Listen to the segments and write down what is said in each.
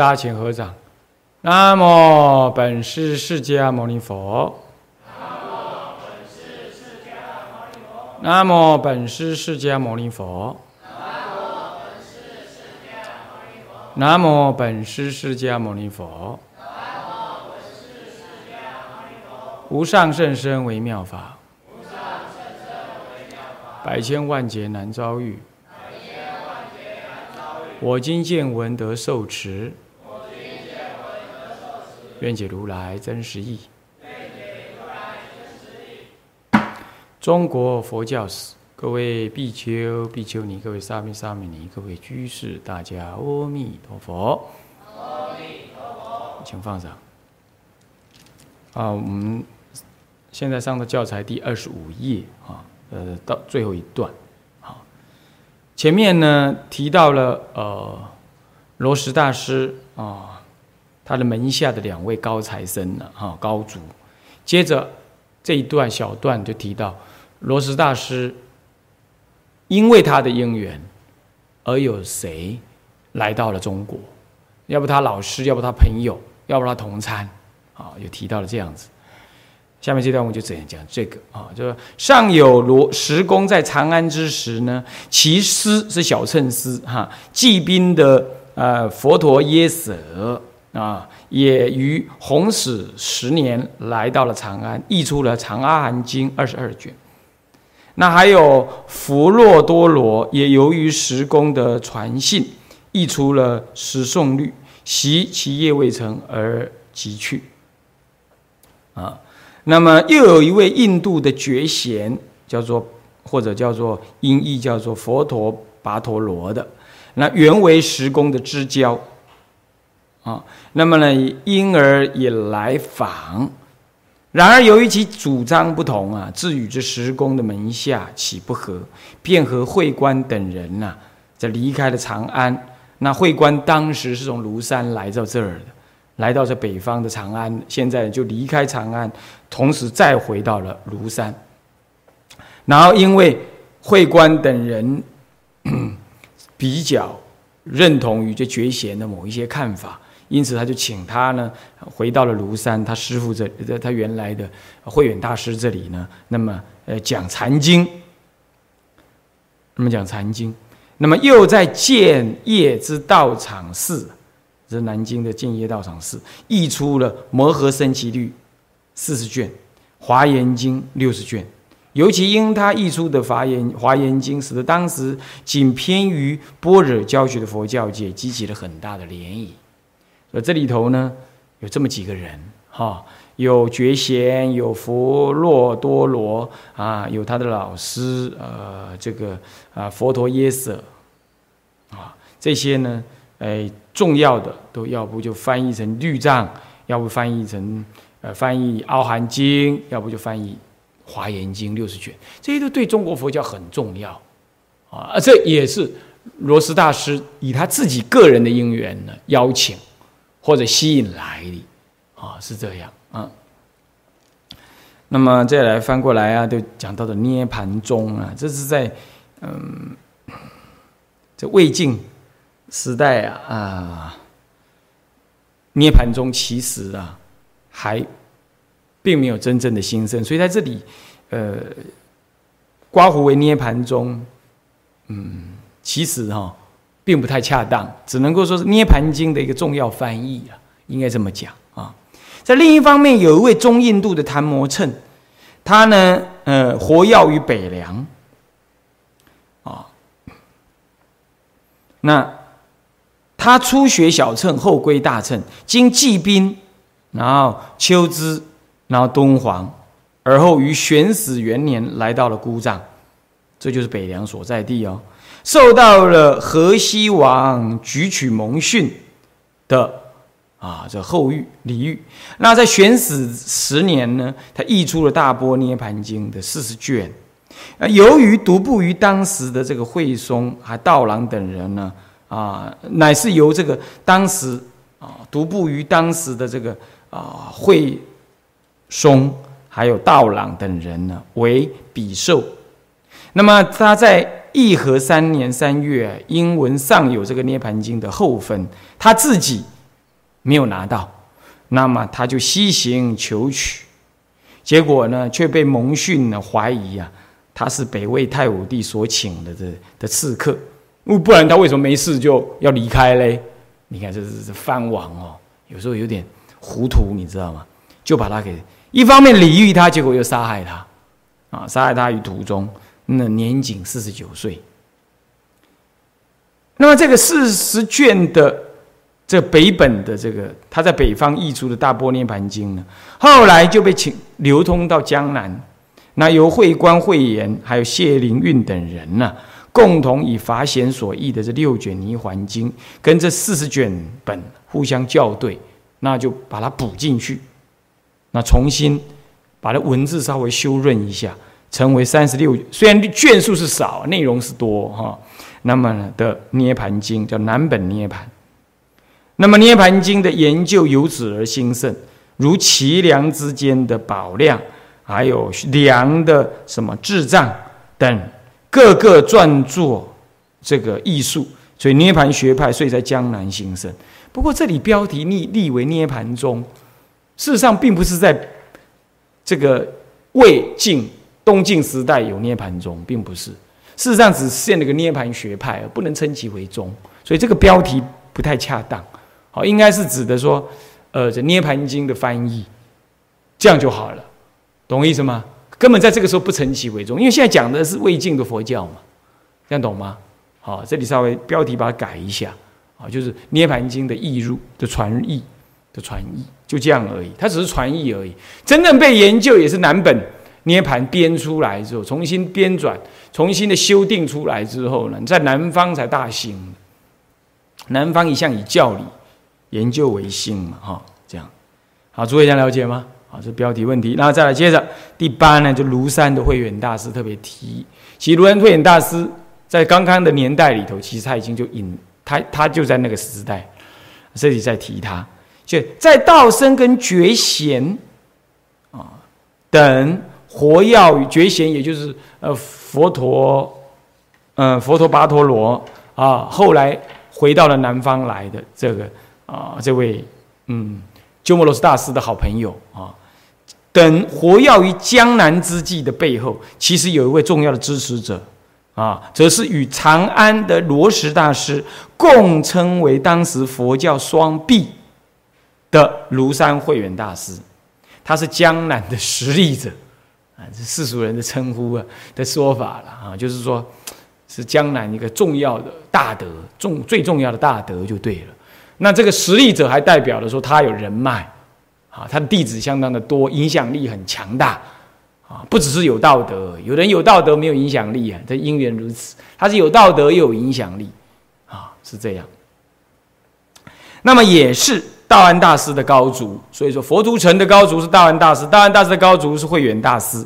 大家请合掌。南无本师释迦牟尼佛。南无本师释迦牟尼佛。南无本师释迦牟尼佛。无上甚深微妙法。百千万劫难遭遇。我今见闻得受持。愿解如来真实义。中国佛教史，各位比丘、比丘尼，各位沙弥、沙弥尼，各位居士，大家阿弥陀佛。阿弥陀佛，请放上。啊，我们现在上的教材第二十五页啊，呃，到最后一段。好，前面呢提到了呃，罗什大师啊。他的门下的两位高材生呢，哈高足。接着这一段小段就提到罗什大师，因为他的因缘，而有谁来到了中国？要不他老师，要不他朋友，要不他同参，啊，又提到了这样子。下面这段我们就怎样讲这个啊？就是上有罗石公在长安之时呢，其师是小乘师哈，骑兵的呃佛陀耶舍。啊，也于弘始十年来到了长安，译出了《长阿含经》二十二卷。那还有弗洛多罗，也由于时公的传信，译出了《十颂律》，习其业未成而即去。啊，那么又有一位印度的觉贤，叫做或者叫做音译叫做佛陀跋陀罗的，那原为时公的知交。啊，那么呢，因而也来访。然而由于其主张不同啊，自与这十公的门下起不合，便和会官等人呐，在离开了长安。那会官当时是从庐山来到这儿的，来到这北方的长安，现在就离开长安，同时再回到了庐山。然后因为会官等人 比较认同于这觉贤的某一些看法。因此，他就请他呢，回到了庐山，他师傅这，他原来的慧远大师这里呢，那么呃讲禅经，那么讲禅经，那么又在建业之道场寺，这南京的建业道场寺，译出了《摩诃僧祇律》四十卷，《华严经》六十卷，尤其因他译出的《华严华严经》，使得当时仅偏于般若教学的佛教界激起了很大的涟漪。而这里头呢，有这么几个人哈，有觉贤，有佛洛多罗啊，有他的老师呃，这个啊佛陀耶舍啊，这些呢，哎，重要的都要不就翻译成律藏，要不翻译成呃翻译奥含经，要不就翻译华严经六十卷，这些都对中国佛教很重要啊，这也是罗斯大师以他自己个人的因缘呢邀请。或者吸引来的，啊，是这样啊。那么再来翻过来啊，就讲到的涅盘中啊，这是在嗯，这魏晋时代啊啊，涅盘中其实啊还并没有真正的兴盛，所以在这里呃，刮胡为涅盘中，嗯，其实哈。并不太恰当，只能够说是《涅盘经》的一个重要翻译啊，应该这么讲啊。在另一方面，有一位中印度的昙摩称，他呢，呃，活跃于北凉啊。那他初学小乘，后归大乘，经济兵，然后秋之，然后敦煌，而后于玄始元年来到了姑藏，这就是北凉所在地哦。受到了河西王举取蒙逊的啊这后遇礼遇，那在玄始十年呢，他译出了《大波涅盘经》的四十卷。啊，由于独步于当时的这个慧松还道郎等人呢，啊，乃是由这个当时啊独步于当时的这个啊慧松还有道郎等人呢为比受。那么他在义和三年三月，英文上有这个《涅盘经》的后分，他自己没有拿到，那么他就西行求取，结果呢却被蒙逊呢怀疑啊，他是北魏太武帝所请的的的刺客，不然他为什么没事就要离开嘞？你看这是是藩王哦，有时候有点糊涂，你知道吗？就把他给一方面礼遇他，结果又杀害他，啊，杀害他于途中。那年仅四十九岁。那么这个四十卷的这北本的这个他在北方译出的大波涅盘经呢，后来就被请流通到江南。那由慧观、慧言还有谢灵运等人呢，共同以法显所译的这六卷泥环经，跟这四十卷本互相校对，那就把它补进去，那重新把它文字稍微修润一下。成为三十六，虽然卷数是少，内容是多哈。那么呢的涅盘经叫南本涅盘。那么涅盘经的研究由此而兴盛，如齐梁之间的宝量，还有梁的什么智障等各个撰作这个艺术，所以涅盘学派遂在江南兴盛。不过这里标题立立为涅盘宗，事实上并不是在这个魏晋。东晋时代有涅盘宗，并不是，事实上只现了个涅盘学派，而不能称其为宗，所以这个标题不太恰当。好，应该是指的说，呃，这涅盘经的翻译，这样就好了，懂我意思吗？根本在这个时候不称其为宗，因为现在讲的是魏晋的佛教嘛，这样懂吗？好，这里稍微标题把它改一下，啊，就是涅盘经的译入的传译的传译，就这样而已，它只是传译而已，真正被研究也是南本。涅盘编出来之后，重新编转、重新的修订出来之后呢，在南方才大兴。南方一向以教理研究为兴嘛，哈，这样。好，诸位想了解吗？好，这标题问题。那再来接着第八呢，就庐山的慧远大师特别提，其实庐山慧远大师在刚刚的年代里头，其实他已经就引他，他就在那个时代，这里在提他，就在道生跟觉贤啊等。活药与觉贤，也就是呃佛陀，嗯佛陀跋陀罗啊，后来回到了南方来的这个啊这位嗯鸠摩罗什大师的好朋友啊，等活耀于江南之际的背后，其实有一位重要的支持者啊，则是与长安的罗什大师共称为当时佛教双臂的庐山慧远大师，他是江南的实力者。啊，这世俗人的称呼啊的说法了啊，就是说，是江南一个重要的大德，重最重要的大德就对了。那这个实力者还代表了说他有人脉，啊，他的弟子相当的多，影响力很强大，啊，不只是有道德，有人有道德没有影响力啊，这因缘如此，他是有道德又有影响力，啊，是这样。那么也是。道安大师的高足，所以说佛都城的高足是道安大师，道安大师的高足是慧远大师，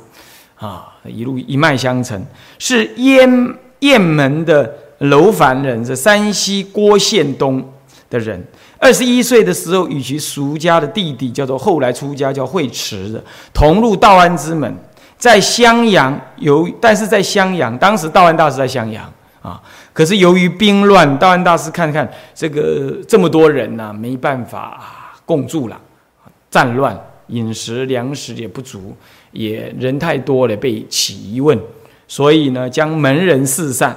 啊，一路一脉相承，是燕雁门的楼凡人，是山西郭县东的人。二十一岁的时候，与其俗家的弟弟叫做后来出家叫慧持的，同入道安之门，在襄阳有，但是在襄阳，当时道安大师在襄阳啊。可是由于兵乱，道安大师看看这个这么多人呐，没办法共住了，战乱，饮食粮食也不足，也人太多了，被起疑问，所以呢，将门人四散，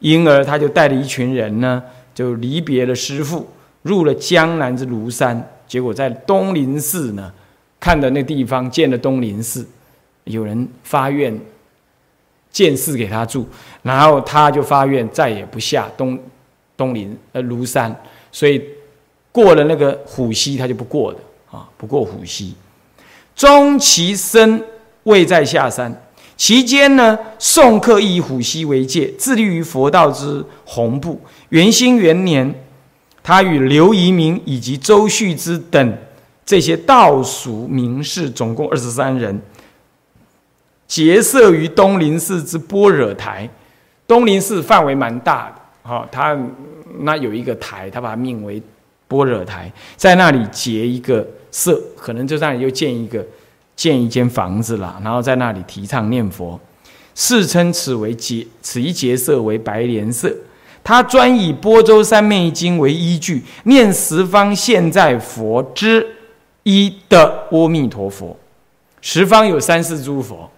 因而他就带了一群人呢，就离别了师父，入了江南之庐山，结果在东林寺呢，看的那地方建了东林寺，有人发愿。建寺给他住，然后他就发愿再也不下东东林呃庐山，所以过了那个虎溪他就不过的啊，不过虎溪。终其身未再下山，期间呢，宋客以虎溪为界，致力于佛道之弘布。元兴元年，他与刘遗民以及周旭之等这些道俗名士，总共二十三人。结社于东林寺之般若台，东林寺范围蛮大的，哈，它那有一个台，他把它命为般若台，在那里结一个社，可能就那里又建一个建一间房子了，然后在那里提倡念佛。世称此为结，此一结色为白莲色。他专以波州三昧经为依据，念十方现在佛之一的阿弥陀佛。十方有三世诸佛，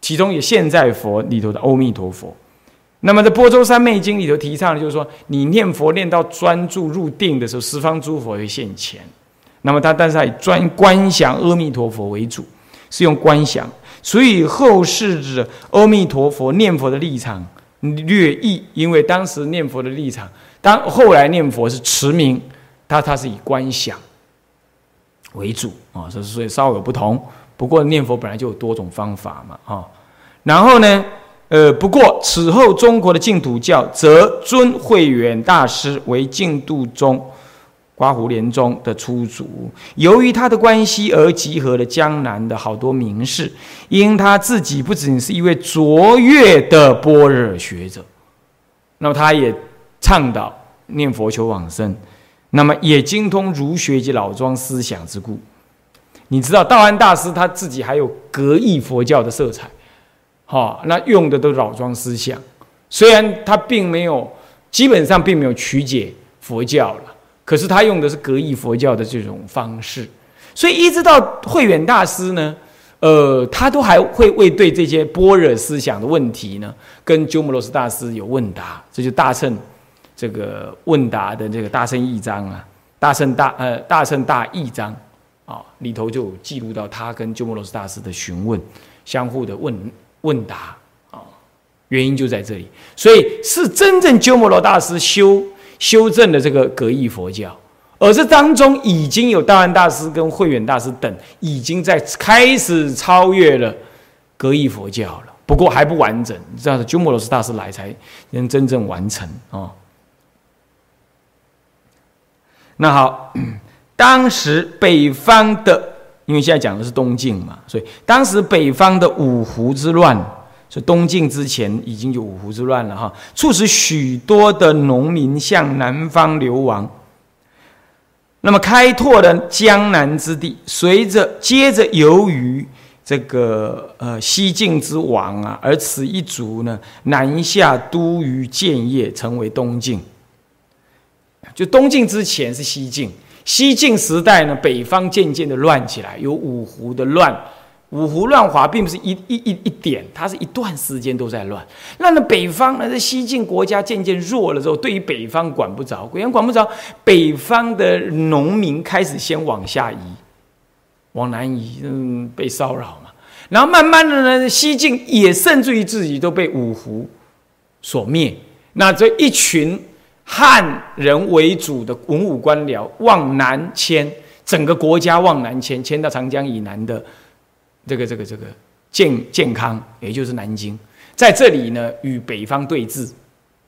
其中有现在佛里头的阿弥陀佛。那么在波州三昧经里头提倡的就是说，你念佛念到专注入定的时候，十方诸佛会现前。那么他但是以专观想阿弥陀佛为主，是用观想。所以后世指阿弥陀佛念佛的立场略异，因为当时念佛的立场，当后来念佛是持名，他他是以观想为主啊，这是所以稍有不同。不过念佛本来就有多种方法嘛，哈。然后呢，呃，不过此后中国的净土教则尊慧远大师为净土宗。刮胡莲宗的出祖，由于他的关系而集合了江南的好多名士。因他自己不仅是一位卓越的般若学者，那么他也倡导念佛求往生，那么也精通儒学及老庄思想之故。你知道道安大师他自己还有格义佛教的色彩，哈，那用的都是老庄思想。虽然他并没有，基本上并没有曲解佛教了。可是他用的是格义佛教的这种方式，所以一直到慧远大师呢，呃，他都还会为对这些般若思想的问题呢，跟鸠摩罗什大师有问答，这就大乘这个问答的这个大乘义章啊，大乘大呃大乘大义章啊里头就记录到他跟鸠摩罗什大师的询问，相互的问问答啊，原因就在这里，所以是真正鸠摩罗大师修。修正了这个格义佛教，而这当中已经有道安大师跟慧远大师等已经在开始超越了格义佛教了，不过还不完整。你知道，鸠摩罗什大师来才能真正完成啊。那好，当时北方的，因为现在讲的是东晋嘛，所以当时北方的五胡之乱。所以东晋之前已经有五胡之乱了哈，促使许多的农民向南方流亡。那么开拓了江南之地，随着接着由于这个呃西晋之亡啊，而此一族呢南下都于建业，成为东晋。就东晋之前是西晋，西晋时代呢，北方渐渐的乱起来，有五胡的乱。五胡乱华并不是一一一一点，它是一段时间都在乱。那那北方呢？这西晋国家渐渐弱了之后，对于北方管不着，果然管不着。北方的农民开始先往下移，往南移，嗯，被骚扰嘛。然后慢慢的呢，西晋也甚至于自己都被五胡所灭。那这一群汉人为主的文武官僚往南迁，整个国家往南迁，迁到长江以南的。这个这个这个健健康，也就是南京，在这里呢与北方对峙，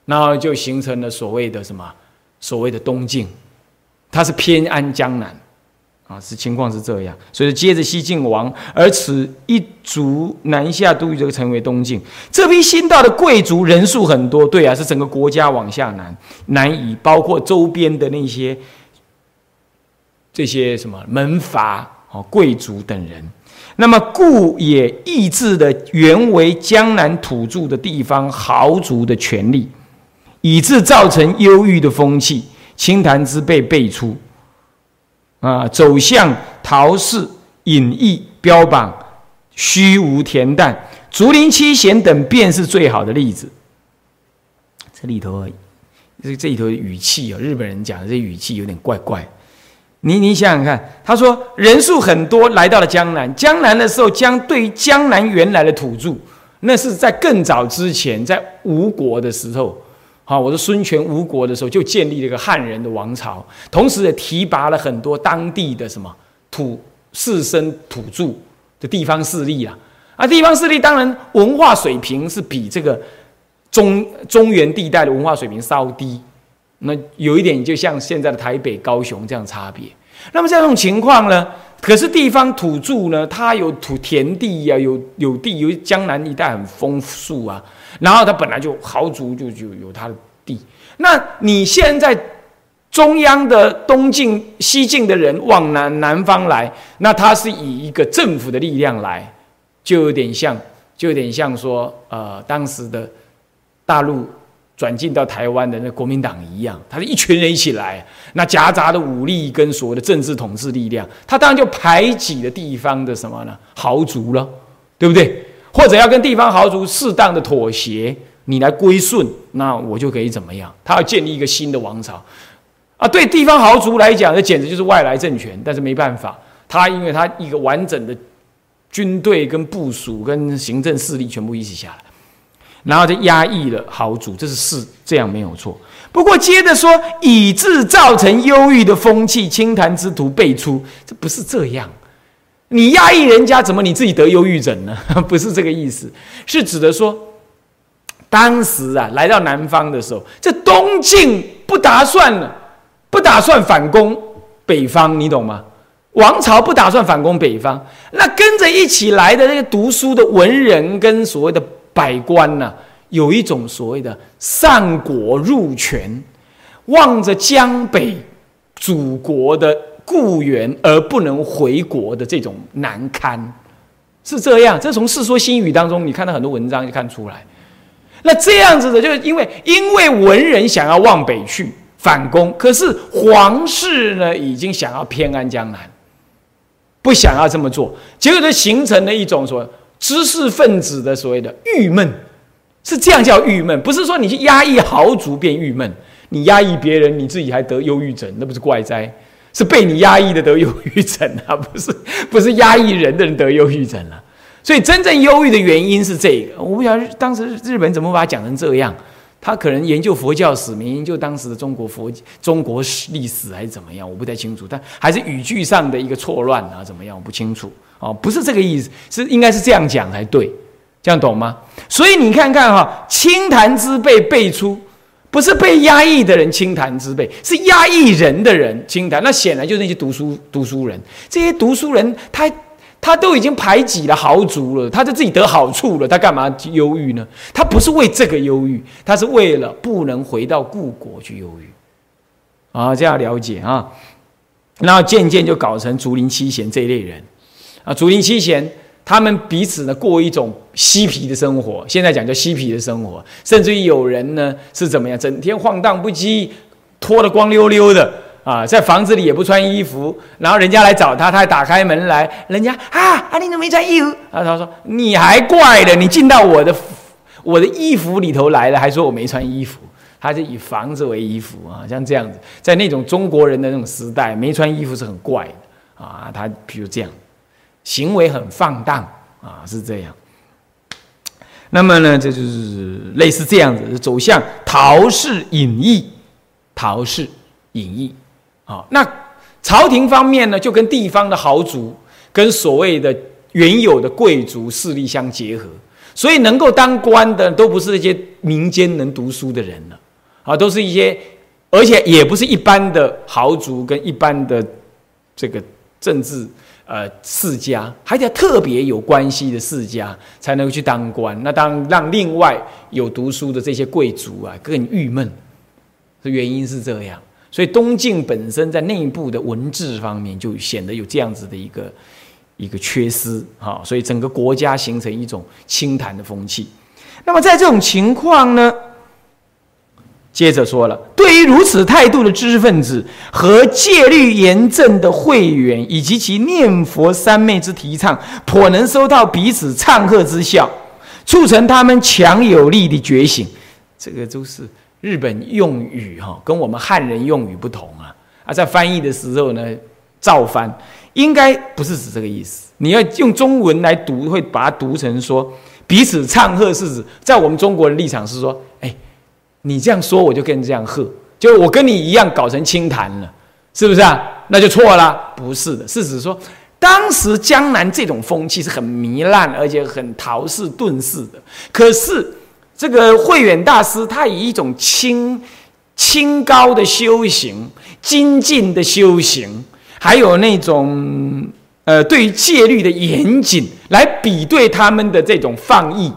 然后就形成了所谓的什么所谓的东晋，它是偏安江南，啊，是情况是这样，所以接着西晋亡，而此一族南下都就成为东晋。这批新到的贵族人数很多，对啊，是整个国家往下南南移，包括周边的那些这些什么门阀哦贵族等人。那么，故也抑制的原为江南土著的地方豪族的权利，以致造成忧郁的风气。清谈之辈辈出，啊，走向陶氏、隐逸、标榜虚无恬淡、竹林七贤等，便是最好的例子。这里头，这这里头的语气啊，日本人讲的这语气有点怪怪。你你想想看，他说人数很多来到了江南，江南的时候，江对于江南原来的土著，那是在更早之前，在吴国的时候，好，我说孙权吴国的时候就建立了一个汉人的王朝，同时也提拔了很多当地的什么土士绅土著的地方势力啊，啊，地方势力当然文化水平是比这个中中原地带的文化水平稍低。那有一点就像现在的台北、高雄这样差别。那么这种情况呢？可是地方土著呢，他有土田地呀，有有地，有江南一带很丰富啊。然后他本来就豪族，就就有他的地。那你现在中央的东晋、西晋的人往南南方来，那他是以一个政府的力量来，就有点像就有点像说，呃，当时的大陆转进到台湾的那国民党一样，他是一群人一起来，那夹杂的武力跟所谓的政治统治力量，他当然就排挤了地方的什么呢？豪族了，对不对？或者要跟地方豪族适当的妥协，你来归顺，那我就可以怎么样？他要建立一个新的王朝，啊，对地方豪族来讲，这简直就是外来政权。但是没办法，他因为他一个完整的军队跟部署跟行政势力全部一起下来，然后就压抑了豪族，这是事，这样没有错。不过接着说，以致造成忧郁的风气，清谈之徒辈出，这不是这样。你压抑人家，怎么你自己得忧郁症呢？不是这个意思，是指的说，当时啊，来到南方的时候，这东晋不打算了，不打算反攻北方，你懂吗？王朝不打算反攻北方，那跟着一起来的那个读书的文人跟所谓的百官呢，有一种所谓的上国入权，望着江北祖国的。故园而不能回国的这种难堪，是这样。这从《世说新语》当中，你看到很多文章就看出来。那这样子的，就是因为因为文人想要往北去反攻，可是皇室呢已经想要偏安江南，不想要这么做，结果就形成了一种说知识分子的所谓的郁闷，是这样叫郁闷，不是说你去压抑豪族变郁闷，你压抑别人，你自己还得忧郁症，那不是怪哉？是被你压抑的得忧郁症啊，不是不是压抑人的人得忧郁症了。所以真正忧郁的原因是这个。我不晓得当时日本怎么把它讲成这样。他可能研究佛教史，没研究当时的中国佛中国史历史还是怎么样，我不太清楚。但还是语句上的一个错乱啊，怎么样我不清楚。哦，不是这个意思，是应该是这样讲才对，这样懂吗？所以你看看哈，清谈之辈辈出。不是被压抑的人清谈之辈，是压抑人的人清谈。那显然就是那些读书读书人。这些读书人，他他都已经排挤了豪族了，他就自己得好处了，他干嘛忧郁呢？他不是为这个忧郁，他是为了不能回到故国去忧郁。啊，这样了解啊。然后渐渐就搞成竹林七贤这一类人。啊，竹林七贤。他们彼此呢过一种嬉皮的生活，现在讲叫嬉皮的生活，甚至于有人呢是怎么样，整天晃荡不羁，脱得光溜溜的啊，在房子里也不穿衣服，然后人家来找他，他还打开门来，人家啊啊你怎么没穿衣服？啊他说你还怪了，你进到我的我的衣服里头来了，还说我没穿衣服，他就以房子为衣服啊，像这样子，在那种中国人的那种时代，没穿衣服是很怪的啊，他比如这样。行为很放荡啊，是这样。那么呢，这就是类似这样子，走向陶氏隐逸，陶氏隐逸。啊，那朝廷方面呢，就跟地方的豪族，跟所谓的原有的贵族势力相结合，所以能够当官的，都不是那些民间能读书的人了，啊，都是一些，而且也不是一般的豪族跟一般的这个政治。呃，世家还得特别有关系的世家才能够去当官，那当让另外有读书的这些贵族啊更郁闷，这原因是这样。所以东晋本身在内部的文治方面就显得有这样子的一个一个缺失啊，所以整个国家形成一种清谈的风气。那么在这种情况呢？接着说了，对于如此态度的知识分子和戒律严正的会员，以及其念佛三昧之提倡，颇能收到彼此唱和之效，促成他们强有力的觉醒。这个都是日本用语哈，跟我们汉人用语不同啊。啊，在翻译的时候呢，照翻应该不是指这个意思。你要用中文来读，会把它读成说彼此唱和，是指在我们中国人立场是说，你这样说，我就跟你这样喝，就我跟你一样搞成清谈了，是不是啊？那就错了，不是的，是指说，当时江南这种风气是很糜烂，而且很陶氏顿世的。可是这个慧远大师，他以一种清清高的修行、精进的修行，还有那种呃对于戒律的严谨，来比对他们的这种放逸，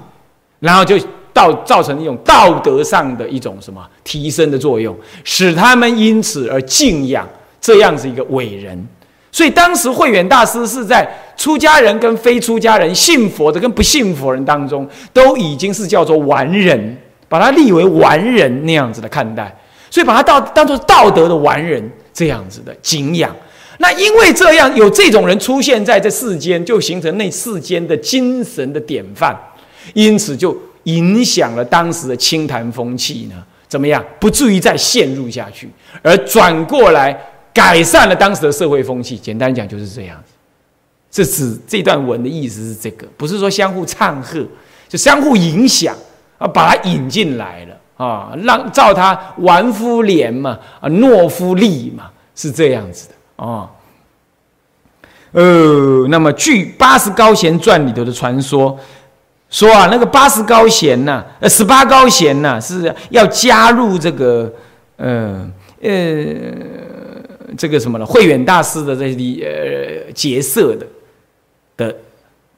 然后就。到造成一种道德上的一种什么提升的作用，使他们因此而敬仰这样子一个伟人，所以当时慧远大师是在出家人跟非出家人、信佛的跟不信佛人当中，都已经是叫做完人，把他立为完人那样子的看待，所以把他当当做道德的完人这样子的敬仰。那因为这样有这种人出现在这世间，就形成那世间的精神的典范，因此就影响了当时的清谈风气呢。怎么样？不至于再陷入下去，而转过来改善了当时的社会风气。简单讲就是这样。这是这段文的意思是这个，不是说相互唱和，就相互影响啊，把它引进来了啊，让照他玩夫廉嘛，啊，懦夫利嘛，是这样子的啊。呃，那么据《八十高贤传》里头的传说。说啊，那个八十高贤呐，呃，十八高贤呐，是要加入这个，呃呃，这个什么呢？慧远大师的这里呃结社的的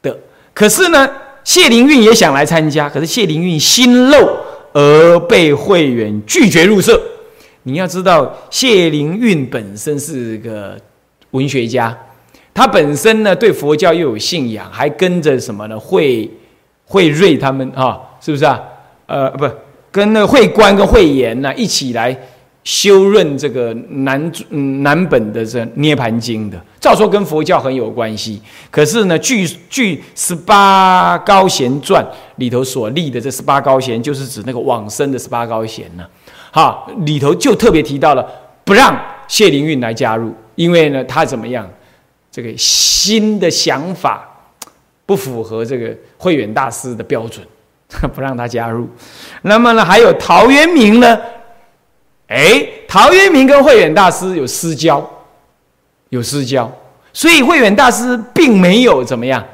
的。可是呢，谢灵运也想来参加，可是谢灵运心漏而被慧远拒绝入社。你要知道，谢灵运本身是个文学家，他本身呢对佛教又有信仰，还跟着什么呢？会。慧瑞他们啊，是不是啊？呃，不，跟那个慧观跟慧严呢一起来修润这个南南本的这《涅盘经》的，照说跟佛教很有关系。可是呢，据据十八高贤传里头所立的这十八高贤，就是指那个往生的十八高贤呢。哈，里头就特别提到了不让谢灵运来加入，因为呢，他怎么样？这个新的想法。不符合这个慧远大师的标准，不让他加入。那么呢，还有陶渊明呢？哎，陶渊明跟慧远大师有私交，有私交，所以慧远大师并没有怎么样，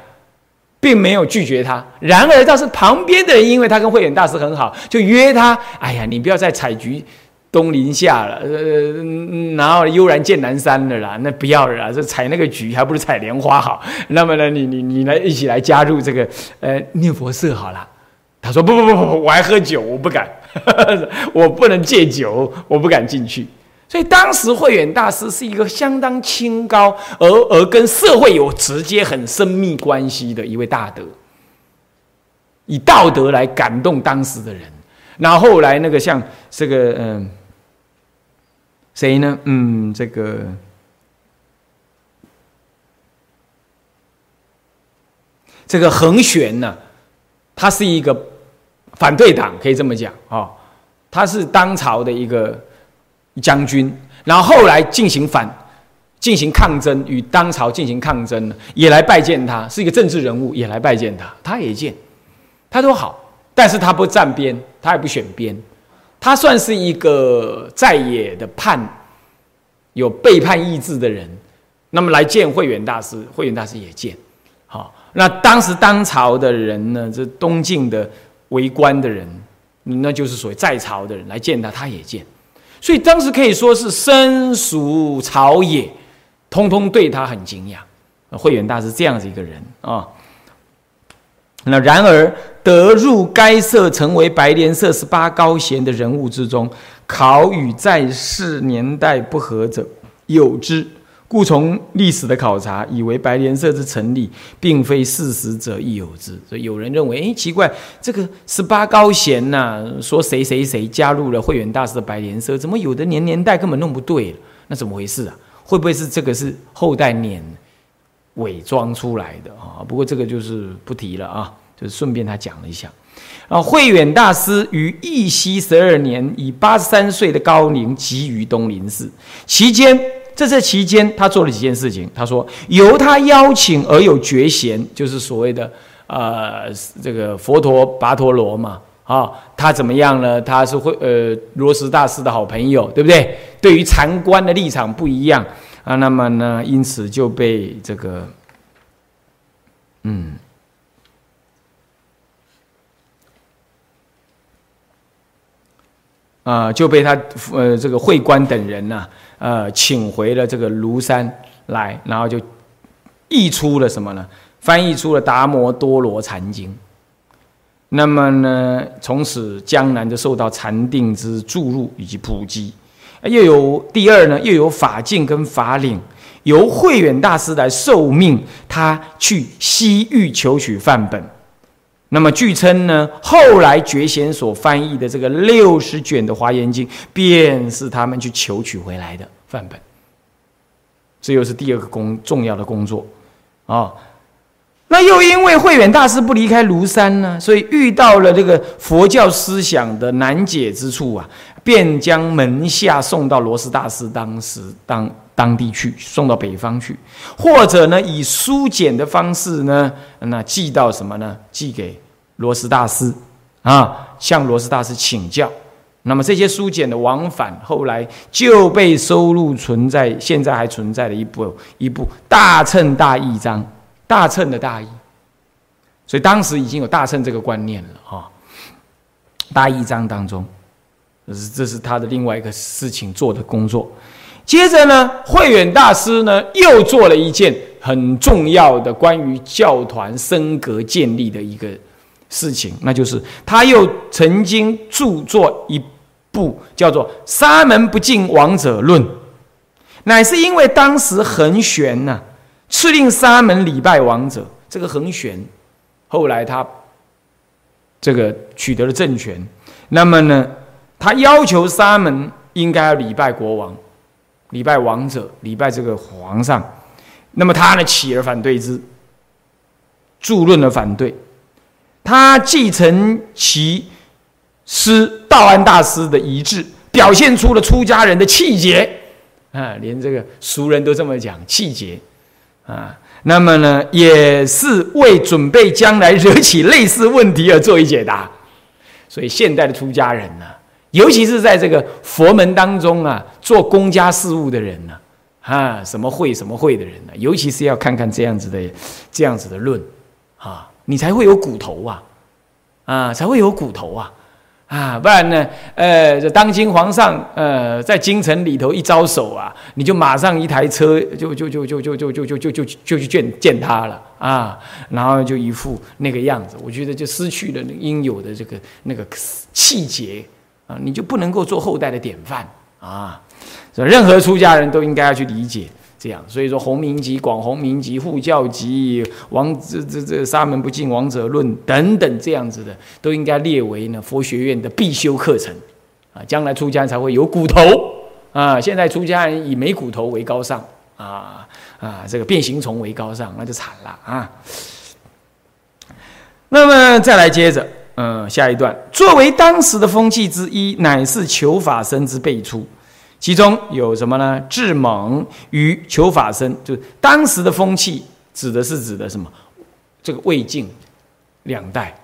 并没有拒绝他。然而，倒是旁边的人，因为他跟慧远大师很好，就约他：哎呀，你不要再采菊。东林下了，呃，然后悠然见南山了啦，那不要了啦，这采那个菊还不如采莲花好。那么呢，你你你来一起来加入这个呃念佛社好了。他说不不不不，我还喝酒，我不敢，我不能戒酒，我不敢进去。所以当时慧远大师是一个相当清高，而而跟社会有直接很深密关系的一位大德，以道德来感动当时的人。然后后来那个像这个嗯。谁呢？嗯，这个这个恒玄呢，他是一个反对党，可以这么讲啊。他是当朝的一个将军，然后后来进行反进行抗争，与当朝进行抗争也来拜见他，是一个政治人物，也来拜见他，他也见，他都好，但是他不站边，他也不选边。他算是一个在野的叛，有背叛意志的人，那么来见慧远大师，慧远大师也见。好，那当时当朝的人呢，这东晋的为官的人，那就是所谓在朝的人来见他，他也见。所以当时可以说是身属朝野，通通对他很敬仰。慧远大师这样子一个人啊。那然而得入该社，成为白莲社十八高贤的人物之中，考与在世年代不合者有之。故从历史的考察，以为白莲社之成立，并非事实者亦有之。所以有人认为，哎，奇怪，这个十八高贤呐，说谁谁谁加入了慧远大师的白莲社，怎么有的年年代根本弄不对了？那怎么回事啊？会不会是这个是后代年？伪装出来的啊，不过这个就是不提了啊，就是顺便他讲了一下。啊，慧远大师于义熙十二年，以八十三岁的高龄集于东林寺。期间，在这期间，他做了几件事情。他说，由他邀请而有觉贤，就是所谓的呃这个佛陀跋陀罗嘛。啊，他怎么样呢？他是会呃罗什大师的好朋友，对不对？对于禅观的立场不一样。啊，那么呢？因此就被这个，嗯，啊，就被他呃这个会官等人呢，呃，请回了这个庐山来，然后就译出了什么呢？翻译出了《达摩多罗禅经》。那么呢，从此江南就受到禅定之注入以及普及。又有第二呢，又有法境跟法领，由慧远大师来受命，他去西域求取范本。那么据称呢，后来觉贤所翻译的这个六十卷的《华严经》，便是他们去求取回来的范本。这又是第二个工重要的工作啊。那又因为慧远大师不离开庐山呢，所以遇到了这个佛教思想的难解之处啊，便将门下送到罗斯大师当时当当地去，送到北方去，或者呢以书简的方式呢，那寄到什么呢？寄给罗斯大师啊，向罗斯大师请教。那么这些书简的往返，后来就被收录存在现在还存在的一部一部大乘大义章。大乘的大义，所以当时已经有大乘这个观念了哈。大义章当中，这是这是他的另外一个事情做的工作。接着呢，慧远大师呢又做了一件很重要的关于教团升格建立的一个事情，那就是他又曾经著作一部叫做《沙门不敬王者论》，乃是因为当时恒玄呢。敕令沙门礼拜王者，这个恒玄，后来他这个取得了政权，那么呢，他要求沙门应该要礼拜国王，礼拜王者，礼拜这个皇上，那么他呢起而反对之，著论了反对，他继承其师道安大师的遗志，表现出了出家人的气节。啊，连这个俗人都这么讲气节。啊，那么呢，也是为准备将来惹起类似问题而做一解答。所以现代的出家人呢，尤其是在这个佛门当中啊，做公家事务的人呢，啊，什么会什么会的人呢，尤其是要看看这样子的这样子的论，啊，你才会有骨头啊，啊，才会有骨头啊。啊，不然呢？呃，这当今皇上，呃，在京城里头一招手啊，你就马上一台车就就就就就就就就就就就去见见他了啊，然后就一副那个样子，我觉得就失去了应有的这个那个气节啊，你就不能够做后代的典范啊，所以任何出家人都应该要去理解。这样，所以说弘明集、广弘明集、护教集、王这这这沙门不敬王者论等等这样子的，都应该列为呢佛学院的必修课程啊，将来出家人才会有骨头啊。现在出家人以没骨头为高尚啊啊，这个变形虫为高尚，那就惨了啊。那么再来接着，嗯，下一段，作为当时的风气之一，乃是求法僧之辈出。其中有什么呢？智猛与求法僧，就当时的风气，指的是指的什么？这个魏晋两代，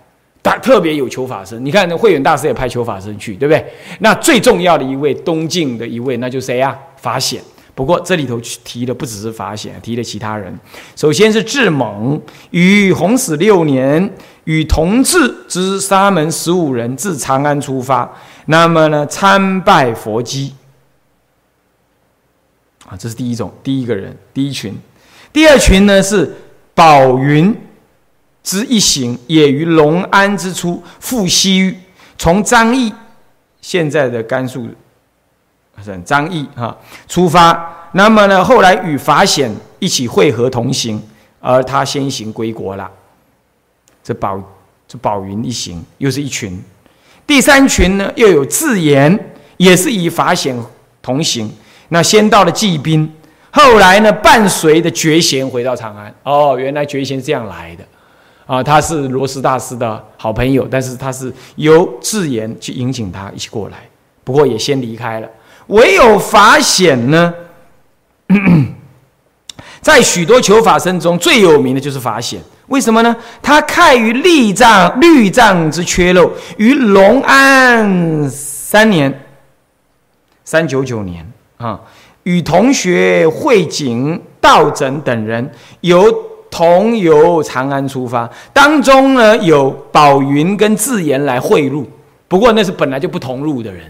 大特别有求法僧。你看，那慧远大师也派求法僧去，对不对？那最重要的一位东晋的一位，那就谁呀？法显。不过这里头提的不只是法显，提了其他人。首先是智猛，于弘始六年，与同治之沙门十五人自长安出发，那么呢，参拜佛基。啊，这是第一种，第一个人，第一群。第二群呢是宝云之一行，也于隆安之初赴西域，从张掖（现在的甘肃省张掖）哈出发。那么呢，后来与法显一起会合同行，而他先行归国了。这宝这宝云一行又是一群。第三群呢，又有自言，也是以法显同行。那先到了济宾，后来呢，伴随的觉贤回到长安。哦，原来觉贤这样来的，啊，他是罗什大师的好朋友，但是他是由智言去引请他一起过来，不过也先离开了。唯有法显呢，在许多求法僧中最有名的就是法显。为什么呢？他开于律藏律藏之缺漏，于隆安三年，三九九年。啊，与同学慧景、道整等人由同游长安出发，当中呢有宝云跟智言来贿赂，不过那是本来就不同路的人，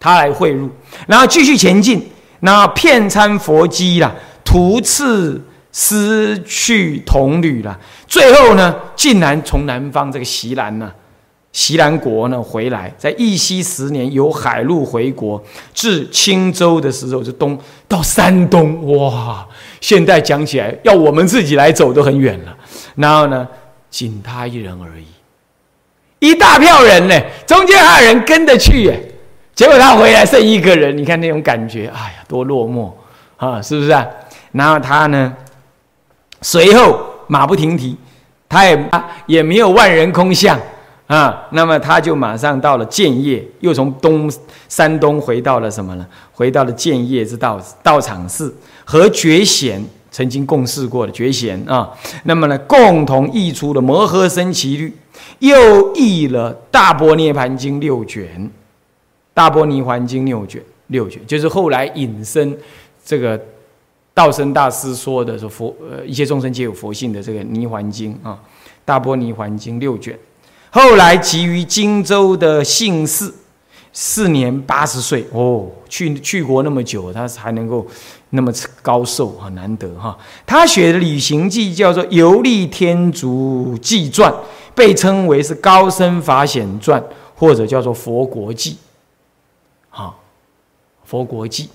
他来贿赂，然后继续前进，那骗参佛机啦，途次失去同旅了，最后呢，竟然从南方这个西南呢。西南国呢，回来在义熙十年由海路回国，至青州的时候，就东到山东，哇，现在讲起来，要我们自己来走都很远了。然后呢，仅他一人而已，一大票人呢，中间还有人跟着去耶。结果他回来剩一个人，你看那种感觉，哎呀，多落寞啊，是不是啊？然后他呢，随后马不停蹄，他也也没有万人空巷。啊，那么他就马上到了建业，又从东山东回到了什么呢？回到了建业之道道场寺，和觉贤曾经共事过的觉贤啊，那么呢，共同译出了《摩诃僧祇律》，又译了《大波涅盘经》六卷，《大波尼环经》六卷，六卷就是后来引申这个道生大师说的说佛呃一切众生皆有佛性的这个《尼环经》啊，《大波尼环经》六卷。后来集于荆州的姓氏，四年八十岁哦，去去国那么久，他还能够那么高寿，很难得哈。他写的旅行记叫做《游历天竺记传》，被称为是《高僧法显传》，或者叫做《佛国记》。好，《佛国记》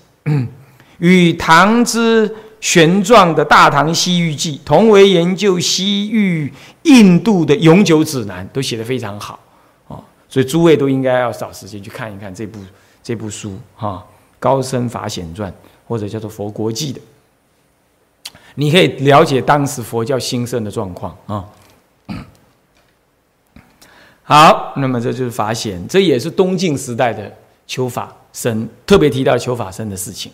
与唐之。玄奘的《大唐西域记》同为研究西域、印度的永久指南，都写得非常好啊！所以诸位都应该要找时间去看一看这部这部书哈，《高僧法显传》或者叫做《佛国记》的，你可以了解当时佛教兴盛的状况啊。好，那么这就是法显，这也是东晋时代的求法僧特别提到求法僧的事情。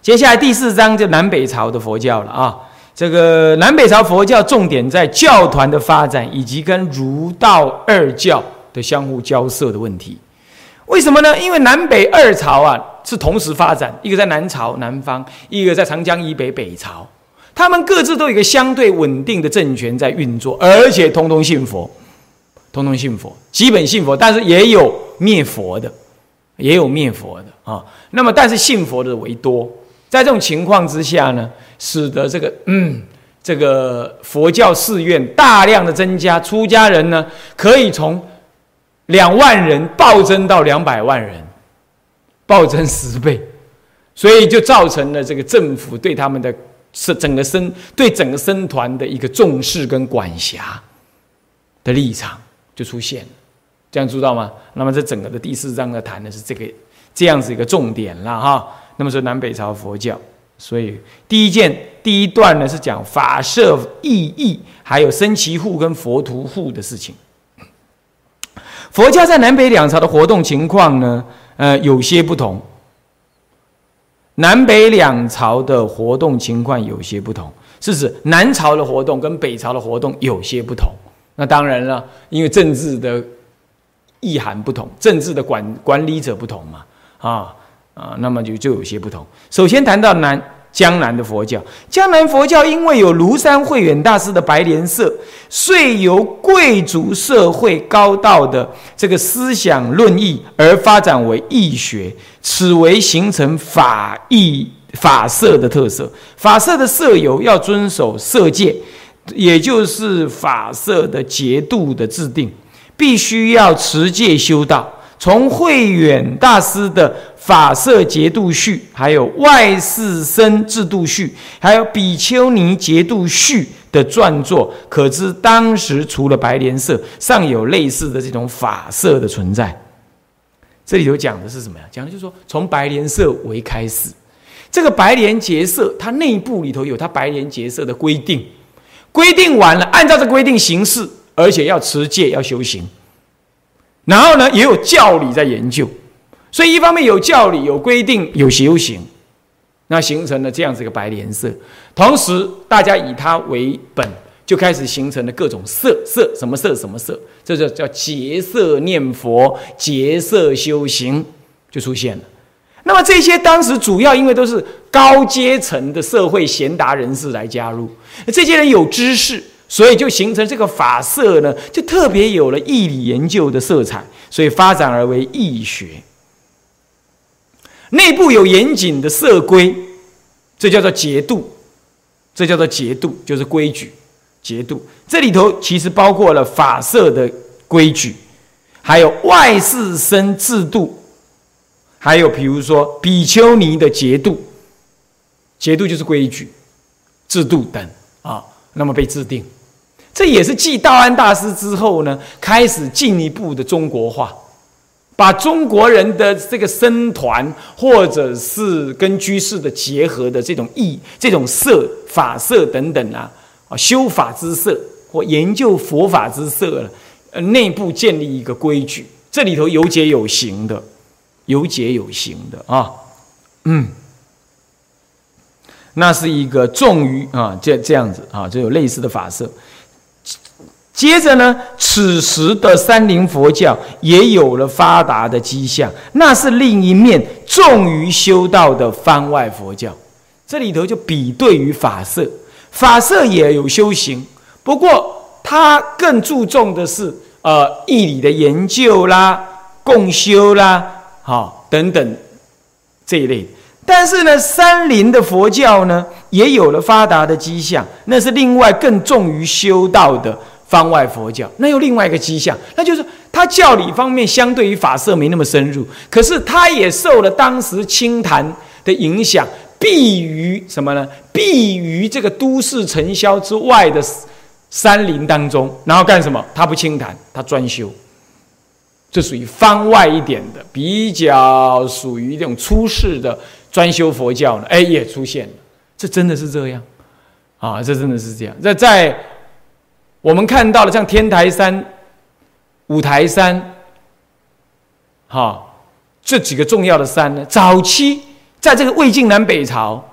接下来第四章就南北朝的佛教了啊！这个南北朝佛教重点在教团的发展，以及跟儒道二教的相互交涉的问题。为什么呢？因为南北二朝啊是同时发展，一个在南朝南方，一个在长江以北北朝，他们各自都有一个相对稳定的政权在运作，而且通通信佛，通通信佛，基本信佛，但是也有灭佛的，也有灭佛的啊。那么，但是信佛的为多。在这种情况之下呢，使得这个嗯，这个佛教寺院大量的增加，出家人呢可以从两万人暴增到两百万人，暴增十倍，所以就造成了这个政府对他们的是整个僧对整个僧团的一个重视跟管辖的立场就出现了，这样知道吗？那么这整个的第四章呢谈的是这个这样子一个重点了哈。那么说南北朝佛教，所以第一件第一段呢是讲法设意义，还有僧祇户跟佛徒户的事情。佛教在南北两朝的活动情况呢，呃，有些不同。南北两朝的活动情况有些不同，是指南朝的活动跟北朝的活动有些不同。那当然了，因为政治的意涵不同，政治的管管理者不同嘛，啊。啊，那么就就有些不同。首先谈到南江南的佛教，江南佛教因为有庐山慧远大师的白莲社，遂由贵族社会高道的这个思想论义而发展为义学，此为形成法义法社的特色。法社的社友要遵守社戒，也就是法社的节度的制定，必须要持戒修道。从慧远大师的。法色节度序，还有外世僧制度序，还有比丘尼节度序的撰作，可知当时除了白莲社，尚有类似的这种法社的存在。这里头讲的是什么呀？讲的就是说，从白莲社为开始，这个白莲结社，它内部里头有它白莲结社的规定，规定完了，按照这规定行事，而且要持戒，要修行，然后呢，也有教理在研究。所以，一方面有教理、有规定、有修行，那形成了这样子一个白莲社。同时，大家以它为本，就开始形成了各种色色，什么色什么色，这就叫结色念佛、结色修行就出现了。那么这些当时主要因为都是高阶层的社会贤达人士来加入，这些人有知识，所以就形成这个法色呢，就特别有了义理研究的色彩，所以发展而为义学。内部有严谨的社规，这叫做节度，这叫做节度，就是规矩。节度这里头其实包括了法社的规矩，还有外事生制度，还有比如说比丘尼的节度，节度就是规矩制度等啊，那么被制定。这也是继道安大师之后呢，开始进一步的中国化，把中国人的这个僧团或者是跟居士的结合的这种意、这种色法色等等啊，啊修法之色或研究佛法之色了，呃，内部建立一个规矩，这里头有解有行的，有解有行的啊，嗯，那是一个重于啊，这这样子啊，就有类似的法色。接着呢，此时的三林佛教也有了发达的迹象，那是另一面重于修道的番外佛教。这里头就比对于法社，法社也有修行，不过它更注重的是呃义理的研究啦、共修啦、好等等这一类。但是呢，三林的佛教呢也有了发达的迹象，那是另外更重于修道的。方外佛教，那又另外一个迹象，那就是它教理方面相对于法色没那么深入，可是他也受了当时清谈的影响，避于什么呢？避于这个都市尘嚣之外的山林当中，然后干什么？他不清谈，他专修，这属于方外一点的，比较属于这种出世的专修佛教呢。哎，也出现了，这真的是这样啊！这真的是这样，在在。我们看到了像天台山、五台山，哈，这几个重要的山呢，早期在这个魏晋南北朝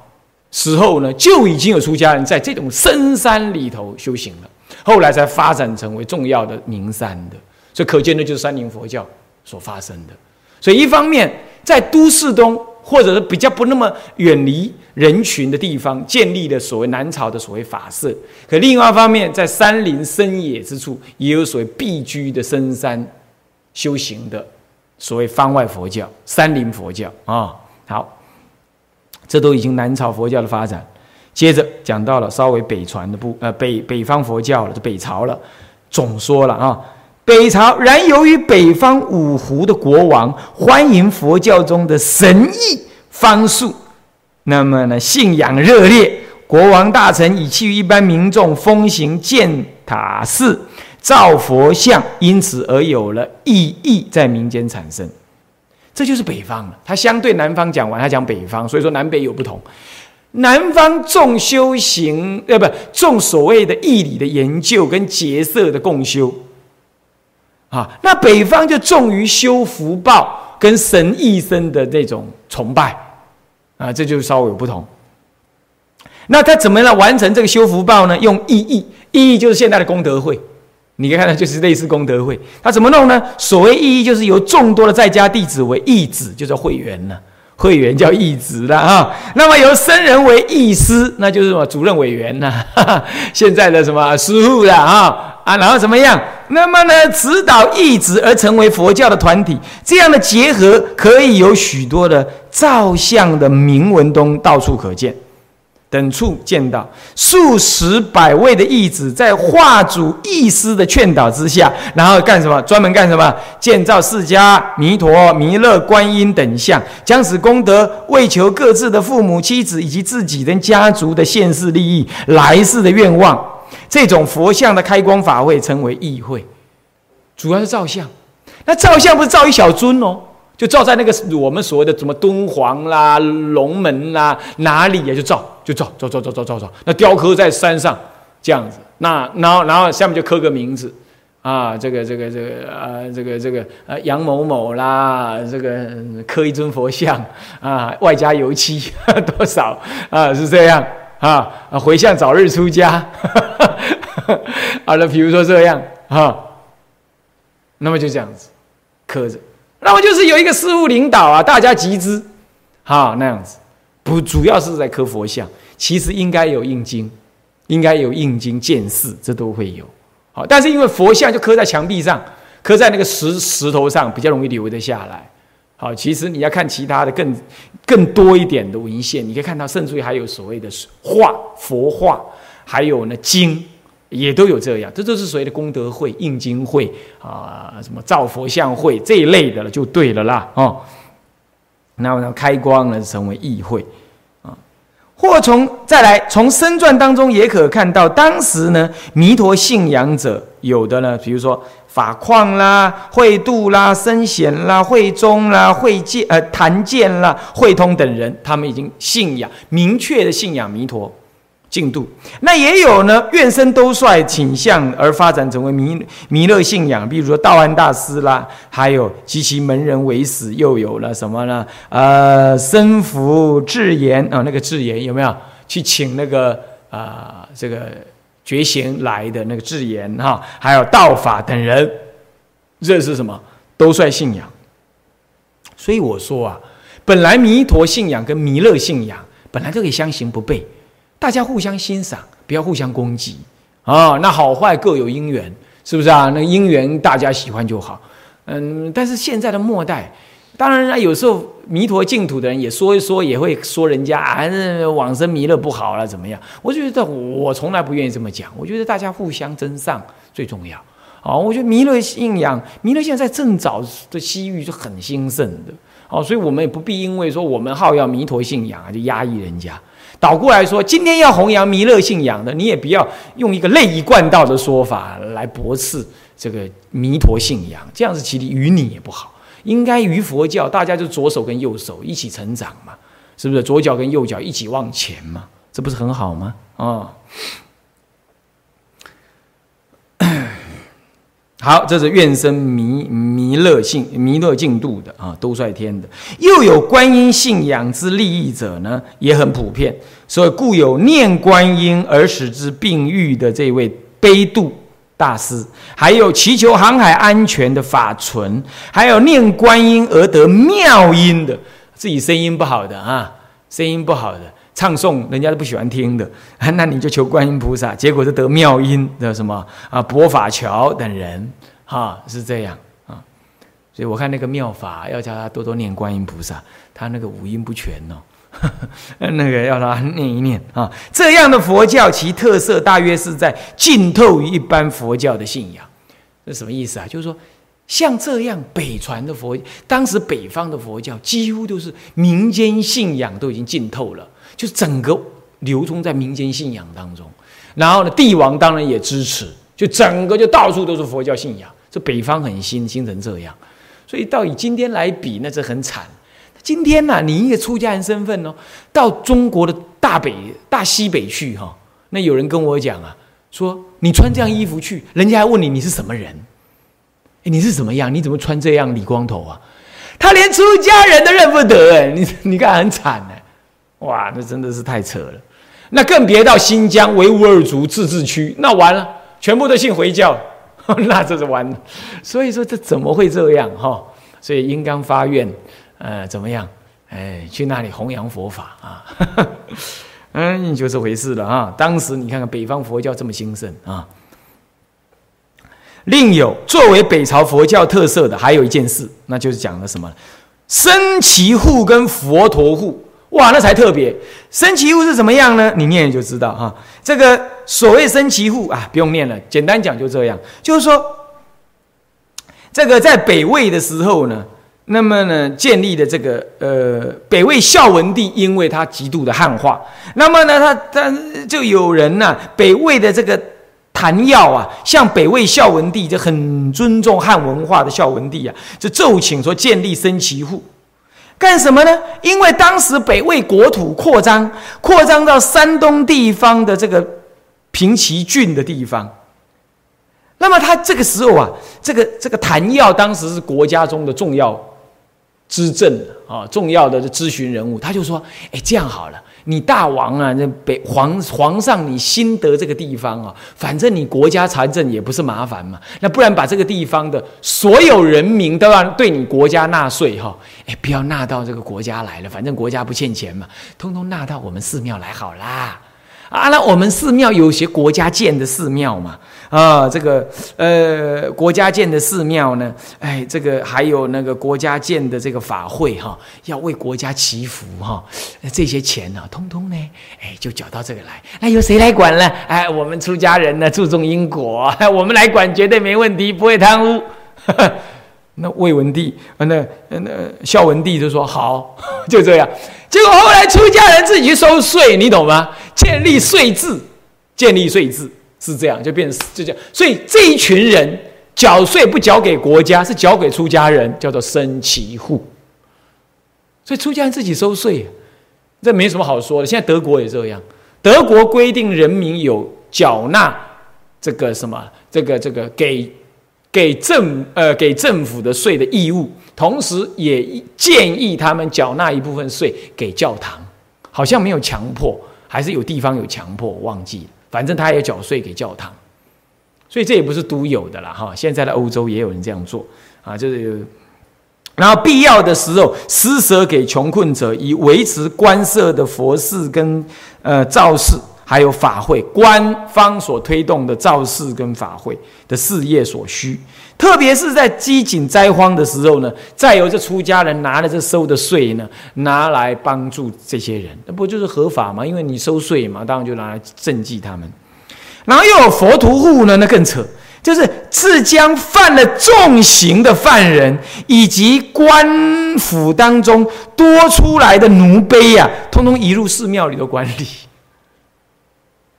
时候呢，就已经有出家人在这种深山里头修行了，后来才发展成为重要的名山的，所以可见的就是山林佛教所发生的。所以一方面在都市中。或者是比较不那么远离人群的地方，建立的所谓南朝的所谓法社。可另外一方面，在山林深野之处，也有所谓避居的深山修行的所谓方外佛教、山林佛教啊。好，这都已经南朝佛教的发展。接着讲到了稍微北传的部，呃，北北方佛教了，就北朝了。总说了啊。北朝，然由于北方五胡的国王欢迎佛教中的神异方术，那么呢，信仰热烈，国王大臣以其余一般民众风行建塔寺、造佛像，因此而有了异义在民间产生。这就是北方了。他相对南方讲完，他讲北方，所以说南北有不同。南方重修行，呃，不重所谓的义理的研究跟结色的共修。啊，那北方就重于修福报跟神一生的这种崇拜，啊，这就稍微有不同。那他怎么来完成这个修福报呢？用意义，意义就是现在的功德会，你可以看到就是类似功德会。他怎么弄呢？所谓意义，就是由众多的在家弟子为义子，就是会员呢。会员叫义子了啊，那么由僧人为义师，那就是什么主任委员呐？现在的什么师傅了啊啊，然后怎么样？那么呢，指导义子而成为佛教的团体，这样的结合可以有许多的照相的铭文中到处可见。等处见到数十百位的义子，在画主义师的劝导之下，然后干什么？专门干什么？建造释迦、弥陀、弥勒、观音等像，将此功德为求各自的父母、妻子以及自己的家族的现世利益、来世的愿望。这种佛像的开光法会称为义会，主要是照相。那照相不是照一小尊哦。就照在那个我们所谓的什么敦煌啦、龙门啦哪里呀？就照，就照，照照照照照照。那雕刻在山上这样子，那然后然后下面就刻个名字啊，这个这个这个呃这个这个呃杨某某啦，这个刻一尊佛像啊，外加油漆 多少啊？是这样啊？回向早日出家，好了，比如说这样啊，那么就这样子磕着。那么就是有一个师傅领导啊，大家集资，哈那样子，不主要是在磕佛像，其实应该有印经，应该有印经见寺，这都会有，好，但是因为佛像就刻在墙壁上，刻在那个石石头上，比较容易留得下来，好，其实你要看其他的更更多一点的文献，你可以看到，甚至于还有所谓的画佛画，还有呢经。也都有这样，这都是所谓的功德会、印经会啊，什么造佛像会这一类的了，就对了啦哦。那么开光呢，成为议会啊，或或从再来从身传当中也可看到，当时呢弥陀信仰者有的呢，比如说法旷啦、慧度啦、僧贤啦、慧中啦、慧见呃谭见啦、慧通等人，他们已经信仰明确的信仰弥陀。进度，那也有呢。愿生都率倾向而发展成为弥弥勒信仰，比如说道安大师啦，还有及其门人为死，又有了什么呢？呃，僧福智言啊，那个智言有没有去请那个啊这个觉醒来的那个智言哈？还有道法等人，这是什么？都算信仰。所以我说啊，本来弥陀信仰跟弥勒信仰本来就可以相行不悖。大家互相欣赏，不要互相攻击啊！那好坏各有因缘，是不是啊？那因缘大家喜欢就好。嗯，但是现在的末代，当然了，有时候弥陀净土的人也说一说，也会说人家啊，往生弥勒不好了，怎么样？我就觉得我从来不愿意这么讲。我觉得大家互相增上最重要。哦，我觉得弥勒信仰，弥勒现在在正早的西域就很兴盛的。哦，所以我们也不必因为说我们好要弥陀信仰啊，就压抑人家。倒过来说，今天要弘扬弥勒信仰的，你也不要用一个类一贯道的说法来驳斥这个弥陀信仰，这样子其实于你也不好。应该于佛教，大家就左手跟右手一起成长嘛，是不是？左脚跟右脚一起往前嘛，这不是很好吗？啊。好，这是愿生弥弥勒性弥勒净度的啊，都率天的。又有观音信仰之利益者呢，也很普遍。所以故有念观音而使之病愈的这位悲度大师，还有祈求航海安全的法存，还有念观音而得妙音的，自己声音不好的啊，声音不好的。唱诵人家都不喜欢听的，那你就求观音菩萨，结果是得妙音的什么啊？博法桥等人，哈，是这样啊。所以我看那个妙法要叫他多多念观音菩萨，他那个五音不全哦，那个要他念一念啊。这样的佛教其特色大约是在浸透于一般佛教的信仰，这什么意思啊？就是说像这样北传的佛，当时北方的佛教几乎都是民间信仰都已经浸透了。就整个流通在民间信仰当中，然后呢，帝王当然也支持，就整个就到处都是佛教信仰。这北方很新，新成这样，所以到以今天来比，那是很惨。今天呢，你一个出家人身份哦，到中国的大北、大西北去哈，那有人跟我讲啊，说你穿这样衣服去，人家还问你你是什么人？你是怎么样？你怎么穿这样理光头啊？他连出家人都认不得哎，你你看很惨哎。哇，那真的是太扯了，那更别到新疆维吾尔族自治区，那完了，全部都信回教，那这是完了。所以说这怎么会这样哈？所以应当发愿，呃，怎么样？哎，去那里弘扬佛法啊，嗯，就这回事了啊。当时你看看北方佛教这么兴盛啊，另有作为北朝佛教特色的，还有一件事，那就是讲了什么？僧祇护跟佛陀护。哇，那才特别。升旗户是怎么样呢？你念就知道哈。这个所谓升旗户啊，不用念了，简单讲就这样。就是说，这个在北魏的时候呢，那么呢建立的这个呃北魏孝文帝，因为他极度的汉化，那么呢他他就有人呢北魏的这个谭耀啊，向北魏孝文帝就很尊重汉文化的孝文帝啊，就奏请说建立升旗户。干什么呢？因为当时北魏国土扩张，扩张到山东地方的这个平齐郡的地方。那么他这个时候啊，这个这个谭耀当时是国家中的重要资政啊，重要的咨询人物。他就说：“哎，这样好了。”你大王啊，那北皇皇上，你新得这个地方啊，反正你国家财政也不是麻烦嘛，那不然把这个地方的所有人民都要对你国家纳税哈，哎，不要纳到这个国家来了，反正国家不欠钱嘛，通通纳到我们寺庙来好啦。啊，那我们寺庙有些国家建的寺庙嘛，啊，这个呃，国家建的寺庙呢，哎，这个还有那个国家建的这个法会哈，要为国家祈福哈，这些钱呢，通通呢，哎，就缴到这个来，那由谁来管呢？哎，我们出家人呢，注重因果，我们来管绝对没问题，不会贪污。那魏文帝，那那孝文帝就说好，就这样。结果后来出家人自己去收税，你懂吗？建立税制，建立税制是这样，就变成就这样。所以这一群人缴税不缴给国家，是缴给出家人，叫做生其户。所以出家人自己收税，这没什么好说的。现在德国也这样，德国规定人民有缴纳这个什么，这个这个给给政呃给政府的税的义务。同时也建议他们缴纳一部分税给教堂，好像没有强迫，还是有地方有强迫，忘记了。反正他也缴税给教堂，所以这也不是独有的了，哈。现在的欧洲也有人这样做啊，就是，然后必要的时候施舍给穷困者，以维持官设的佛事跟呃造势。还有法会，官方所推动的造势跟法会的事业所需，特别是在饥馑灾荒的时候呢，再由这出家人拿了这收的税呢，拿来帮助这些人，那不就是合法吗？因为你收税嘛，当然就拿来赈济他们。然后又有佛徒户呢，那更扯，就是自将犯了重刑的犯人以及官府当中多出来的奴婢呀，通通移入寺庙里头管理。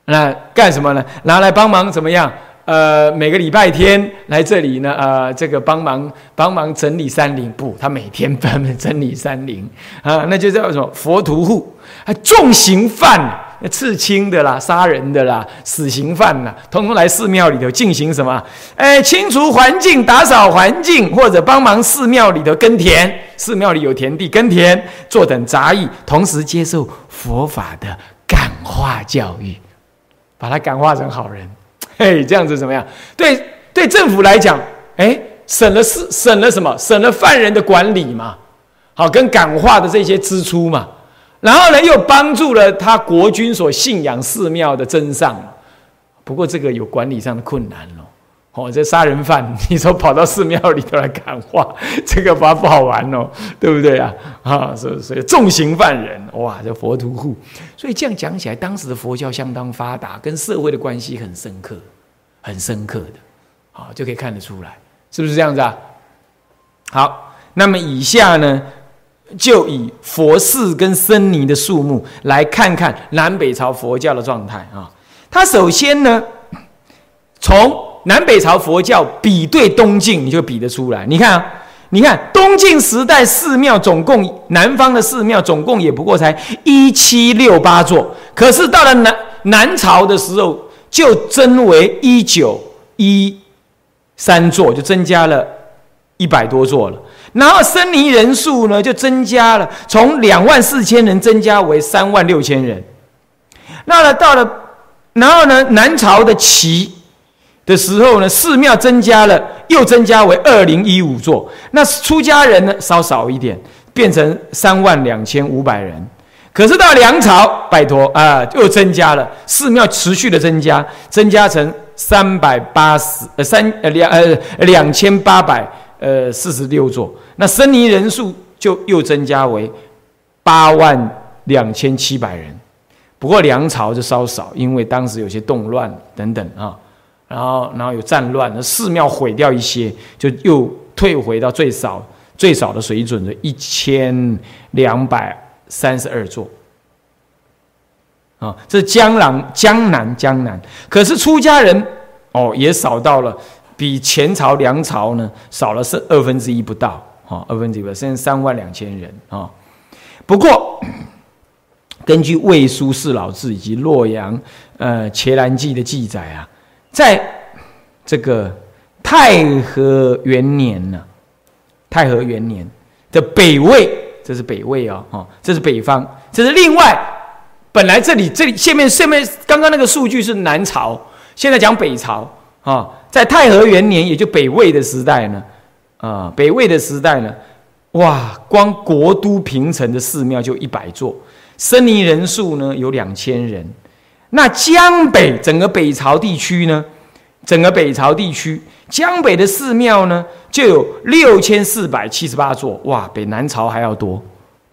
那干什么呢？拿来帮忙怎么样？呃，每个礼拜天来这里呢，呃，这个帮忙帮忙整理山林不？他每天专门整理山林啊，那就叫什么佛徒户？还重刑犯、刺青的啦、杀人的啦、死刑犯呐，通通来寺庙里头进行什么？哎，清除环境、打扫环境，或者帮忙寺庙里头耕田。寺庙里有田地耕田，坐等杂役，同时接受佛法的感化教育。把他感化成好人，嘿，这样子怎么样？对对，政府来讲，哎，省了是省了什么？省了犯人的管理嘛，好，跟感化的这些支出嘛。然后呢，又帮助了他国君所信仰寺庙的真上。不过这个有管理上的困难喽。哦，哦这杀人犯，你说跑到寺庙里头来感化，这个法不好玩哦，对不对啊？啊，所以所以重刑犯人，哇，这佛徒户，所以这样讲起来，当时的佛教相当发达，跟社会的关系很深刻，很深刻的，好，就可以看得出来，是不是这样子啊？好，那么以下呢，就以佛寺跟僧尼的数目来看看南北朝佛教的状态啊。他首先呢，从南北朝佛教比对东晋，你就比得出来。你看啊，你看东晋时代寺庙总共南方的寺庙总共也不过才一七六八座，可是到了南南朝的时候就增为一九一三座，就增加了一百多座了。然后僧尼人数呢就增加了，从两万四千人增加为三万六千人。那了到了，然后呢南朝的齐。的时候呢，寺庙增加了，又增加为二零一五座。那出家人呢，稍少一点，变成三万两千五百人。可是到梁朝，拜托啊，又增加了，寺庙持续的增加，增加成三百八十呃三呃两呃两千八百呃四十六座。那僧尼人数就又增加为八万两千七百人。不过梁朝就稍少，因为当时有些动乱等等啊。然后，然后有战乱，那寺庙毁掉一些，就又退回到最少最少的水准的一千两百三十二座。啊，这江南江南江南，可是出家人哦也少到了，比前朝梁朝呢少了是二分之一不到，啊，二分之一不到，剩三万两千人啊。不过，根据《魏书·四老志》以及洛阳呃《伽蓝记》的记载啊。在这个太和元年呢，太和元年的北魏，这是北魏哦，哈，这是北方，这是另外，本来这里这里下面下面刚刚那个数据是南朝，现在讲北朝啊，在太和元年，也就北魏的时代呢，啊，北魏的时代呢，哇，光国都平城的寺庙就一百座，僧尼人数呢有两千人。那江北整个北朝地区呢，整个北朝地区江北的寺庙呢，就有六千四百七十八座，哇，比南朝还要多，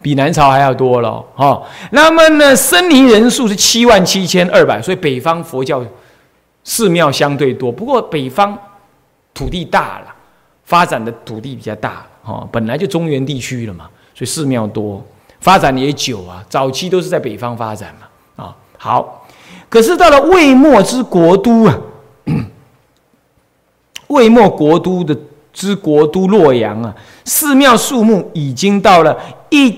比南朝还要多了哦。那么呢，僧尼人数是七万七千二百，所以北方佛教寺庙相对多。不过北方土地大了，发展的土地比较大哈，本来就中原地区了嘛，所以寺庙多。发展也久啊，早期都是在北方发展嘛，啊，好，可是到了魏末之国都啊，魏末国都的之国都洛阳啊，寺庙数目已经到了一，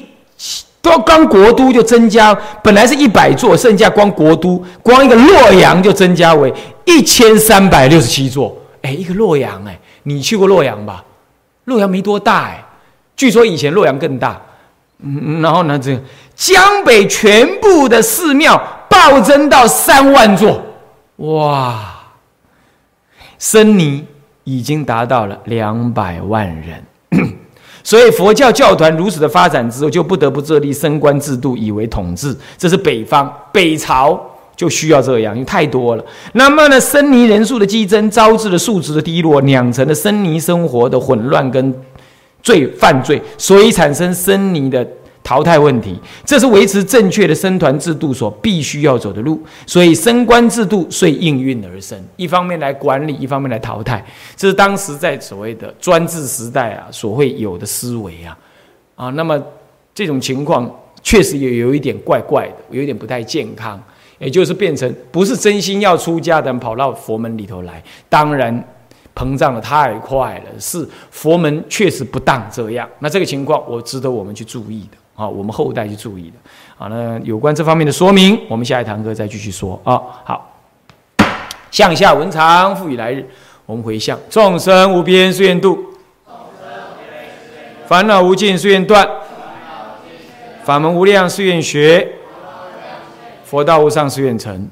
都光国都就增加，本来是一百座，剩下光国都，光一个洛阳就增加为一千三百六十七座。哎，一个洛阳，哎，你去过洛阳吧？洛阳没多大，哎，据说以前洛阳更大。嗯，然后呢？这江北全部的寺庙暴增到三万座，哇！僧尼已经达到了两百万人，所以佛教教团如此的发展之后，就不得不设立升官制度以为统治。这是北方北朝就需要这样，因为太多了。那么呢，僧尼人数的激增，招致了素质的低落，酿成了僧尼生活的混乱跟。罪犯罪，所以产生僧尼的淘汰问题，这是维持正确的僧团制度所必须要走的路。所以升官制度遂应运而生，一方面来管理，一方面来淘汰，这是当时在所谓的专制时代啊所会有的思维啊啊。那么这种情况确实也有一点怪怪的，有一点不太健康，也就是变成不是真心要出家的人跑到佛门里头来，当然。膨胀的太快了，是佛门确实不当这样。那这个情况，我值得我们去注意的啊，我们后代去注意的。好，那有关这方面的说明，我们下一堂课再继续说啊。好，向下文长，复以来日，我们回向众生无边誓愿度，烦恼无尽誓愿断，法门无量誓愿学，佛道无上誓愿成，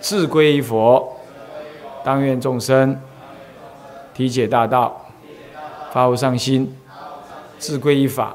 自归依佛。当愿众生体解大道，发无上心，自归依法。